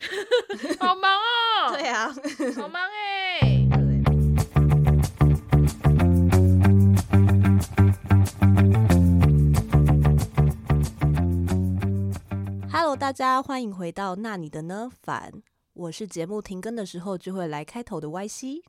好忙哦。对啊，好忙哎、欸。Hello，大家欢迎回到那你的呢？反，我是节目停更的时候就会来开头的 YC。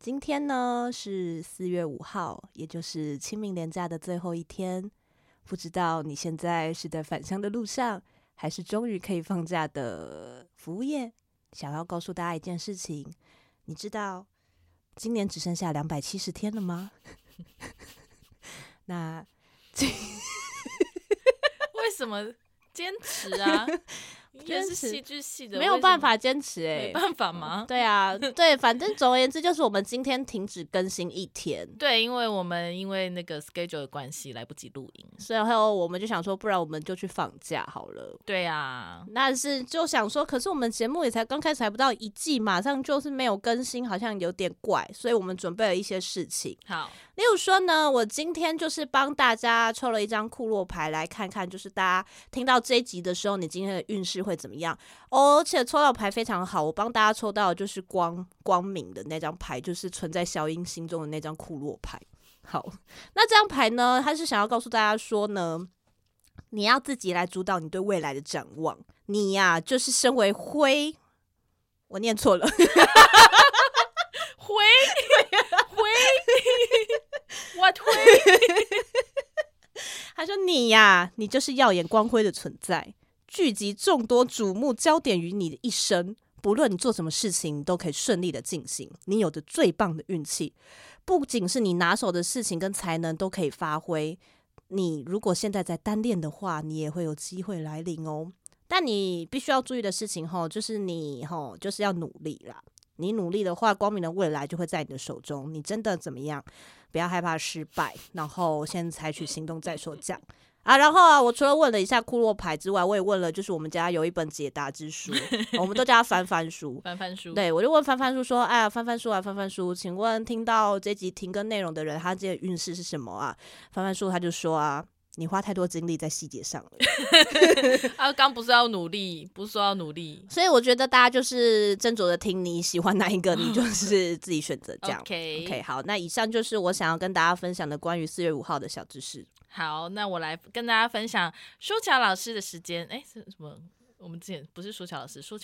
今天呢是四月五号，也就是清明连假的最后一天。不知道你现在是在返乡的路上，还是终于可以放假的服务业？想要告诉大家一件事情，你知道今年只剩下两百七十天了吗？那 为什么坚持啊？也是戏剧系的，没有办法坚持哎、欸，没办法吗？对啊，对，反正总而言之，就是我们今天停止更新一天。对，因为我们因为那个 schedule 的关系来不及录音，所以还有我们就想说，不然我们就去放假好了。对啊，但是就想说，可是我们节目也才刚开始，还不到一季，马上就是没有更新，好像有点怪，所以我们准备了一些事情。好，例如说呢，我今天就是帮大家抽了一张库洛牌，来看看，就是大家听到这一集的时候，你今天的运势会怎么样？而且抽到牌非常好，我帮大家抽到的就是光光明的那张牌，就是存在小英心中的那张库洛牌。好，那这张牌呢，他是想要告诉大家说呢，你要自己来主导你对未来的展望。你呀、啊，就是身为灰，我念错了，灰 灰，what 灰？他说你呀、啊，你就是耀眼光辉的存在。聚集众多瞩目焦点于你的一生，不论你做什么事情，都可以顺利的进行。你有着最棒的运气，不仅是你拿手的事情跟才能都可以发挥。你如果现在在单恋的话，你也会有机会来临哦。但你必须要注意的事情吼，就是你吼就是要努力啦。你努力的话，光明的未来就会在你的手中。你真的怎么样？不要害怕失败，然后先采取行动再说。这样。啊，然后啊，我除了问了一下库洛牌之外，我也问了，就是我们家有一本解答之书，我们都叫它翻翻书，翻翻书。对，我就问翻翻书说，哎呀，翻翻书啊，翻翻书，请问听到这集停更内容的人，他这个运势是什么啊？翻翻书他就说啊，你花太多精力在细节上了。啊刚不是要努力，不是说要努力，所以我觉得大家就是斟酌的听你喜欢哪一个，你就 是自己选择这样。OK OK，好，那以上就是我想要跟大家分享的关于四月五号的小知识。好，那我来跟大家分享舒乔老师的时间。哎，是什么？我们之前不是舒乔老师，书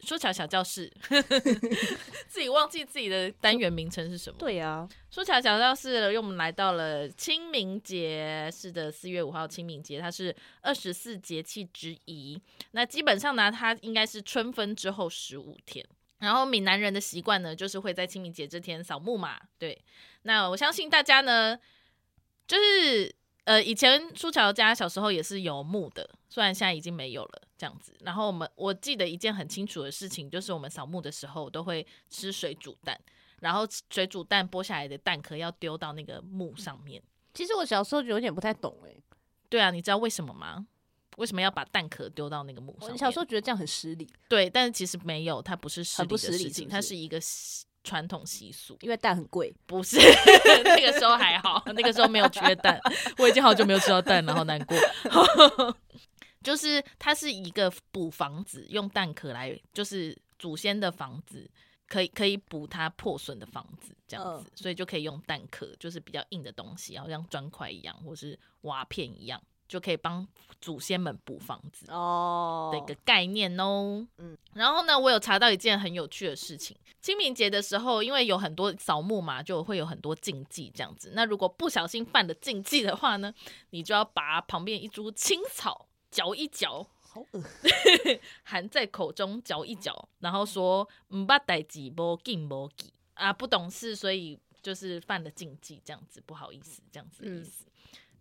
樵书樵小教室，自己忘记自己的单元名称是什么？对呀、啊，书樵小教室，因为我们来到了清明节，是的，四月五号清明节，它是二十四节气之一。那基本上呢，它应该是春分之后十五天。然后闽南人的习惯呢，就是会在清明节这天扫墓嘛。对，那我相信大家呢，就是。呃，以前舒乔家小时候也是有墓的，虽然现在已经没有了这样子。然后我们我记得一件很清楚的事情，就是我们扫墓的时候都会吃水煮蛋，然后水煮蛋剥下来的蛋壳要丢到那个墓上面。其实我小时候就有点不太懂哎、欸。对啊，你知道为什么吗？为什么要把蛋壳丢到那个墓上面？我小时候觉得这样很失礼。对，但是其实没有，它不是失礼的事情？它是一个。传统习俗，因为蛋很贵，不是。那个时候还好，那个时候没有缺蛋，我已经好久没有吃到蛋了，好难过。就是它是一个补房子，用蛋壳来，就是祖先的房子，可以可以补它破损的房子，这样子，所以就可以用蛋壳，就是比较硬的东西，好像砖块一样，或是瓦片一样。就可以帮祖先们补房子哦的一个概念哦。嗯，然后呢，我有查到一件很有趣的事情。清明节的时候，因为有很多扫墓嘛，就会有很多禁忌这样子。那如果不小心犯了禁忌的话呢，你就要把旁边一株青草嚼一嚼，好恶 含在口中嚼一嚼，然后说“唔捌代志，无敬无忌”啊，不懂事，所以就是犯了禁忌，这样子不好意思，这样子的意思。嗯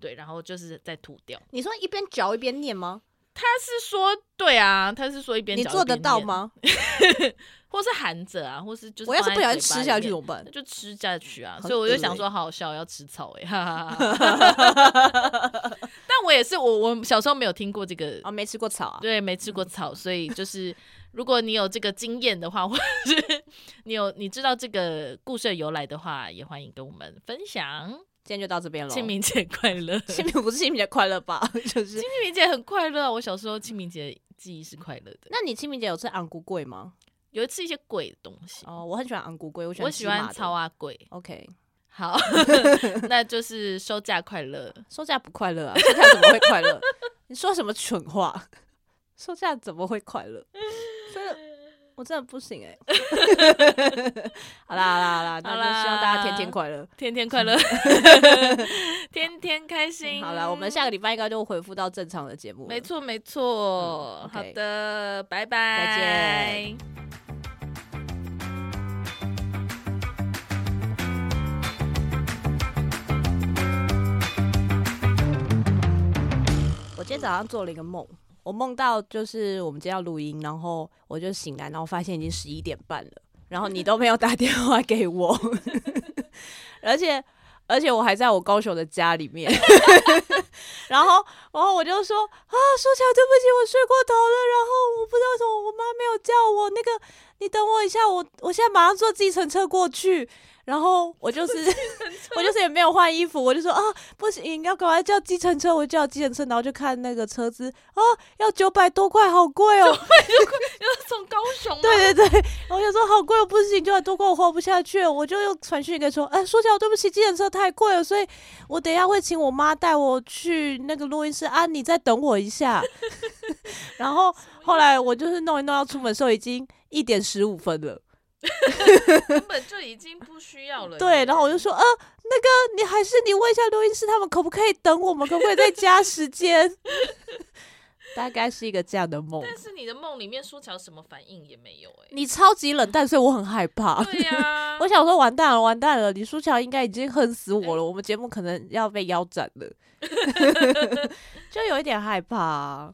对，然后就是再吐掉。你说一边嚼一边念吗？他是说，对啊，他是说一边嚼一边念。你做得到吗？或是含着啊，或是就是我要是不小心吃下去怎么办？就吃下去啊。所以我就想说，好好笑，要吃草哎、欸，但我也是，我我小时候没有听过这个啊，没吃过草啊。对，没吃过草，所以就是如果你有这个经验的话，或者是你有你知道这个故事的由来的话，也欢迎跟我们分享。今天就到这边了。清明节快乐！清明不是清明节快乐吧？就是清明节很快乐。我小时候清明节记忆是快乐的。那你清明节有吃昂菇粿吗？有吃一些贵的东西哦，我很喜欢昂菇粿，我喜欢我喜欢草啊贵。OK，好，那就是收假快乐。收假不快乐啊？收假怎么会快乐？你说什么蠢话？收假怎么会快乐？真的，我真的不行哎、欸。好啦好啦好啦，那就希望大家天天快乐，天天快乐，天天开心。好了，我们下个礼拜应该就恢复到正常的节目。没错没错、嗯 okay，好的，拜拜，再见。我今天早上做了一个梦。我梦到就是我们今天要录音，然后我就醒来，然后发现已经十一点半了，然后你都没有打电话给我，而且而且我还在我高雄的家里面，然后然后我就说啊，说起来对不起，我睡过头了，然后我不知道为什么我妈没有叫我，那个你等我一下，我我现在马上坐计程车过去。然后我就是我就是也没有换衣服，我就说啊不行，要赶快叫计程车，我叫计程车，然后就看那个车子啊要九百多块，好贵哦，九百多块要从高雄，对对对，我就说好贵哦，不行，九百多块我花不下去，我就又传讯给说，哎，说起来对不起，计程车太贵了，所以我等一下会请我妈带我去那个录音室啊，你再等我一下。然后后来我就是弄一弄要出门的时候，已经一点十五分了。根本就已经不需要了。对，然后我就说，呃，那个你还是你问一下录音师，他们可不可以等我们？可不可以再加时间？大概是一个这样的梦。但是你的梦里面舒乔什么反应也没有哎、欸。你超级冷淡，所以我很害怕。对呀、啊，我想说完蛋了，完蛋了，李舒乔应该已经恨死我了，欸、我们节目可能要被腰斩了，就有一点害怕、啊。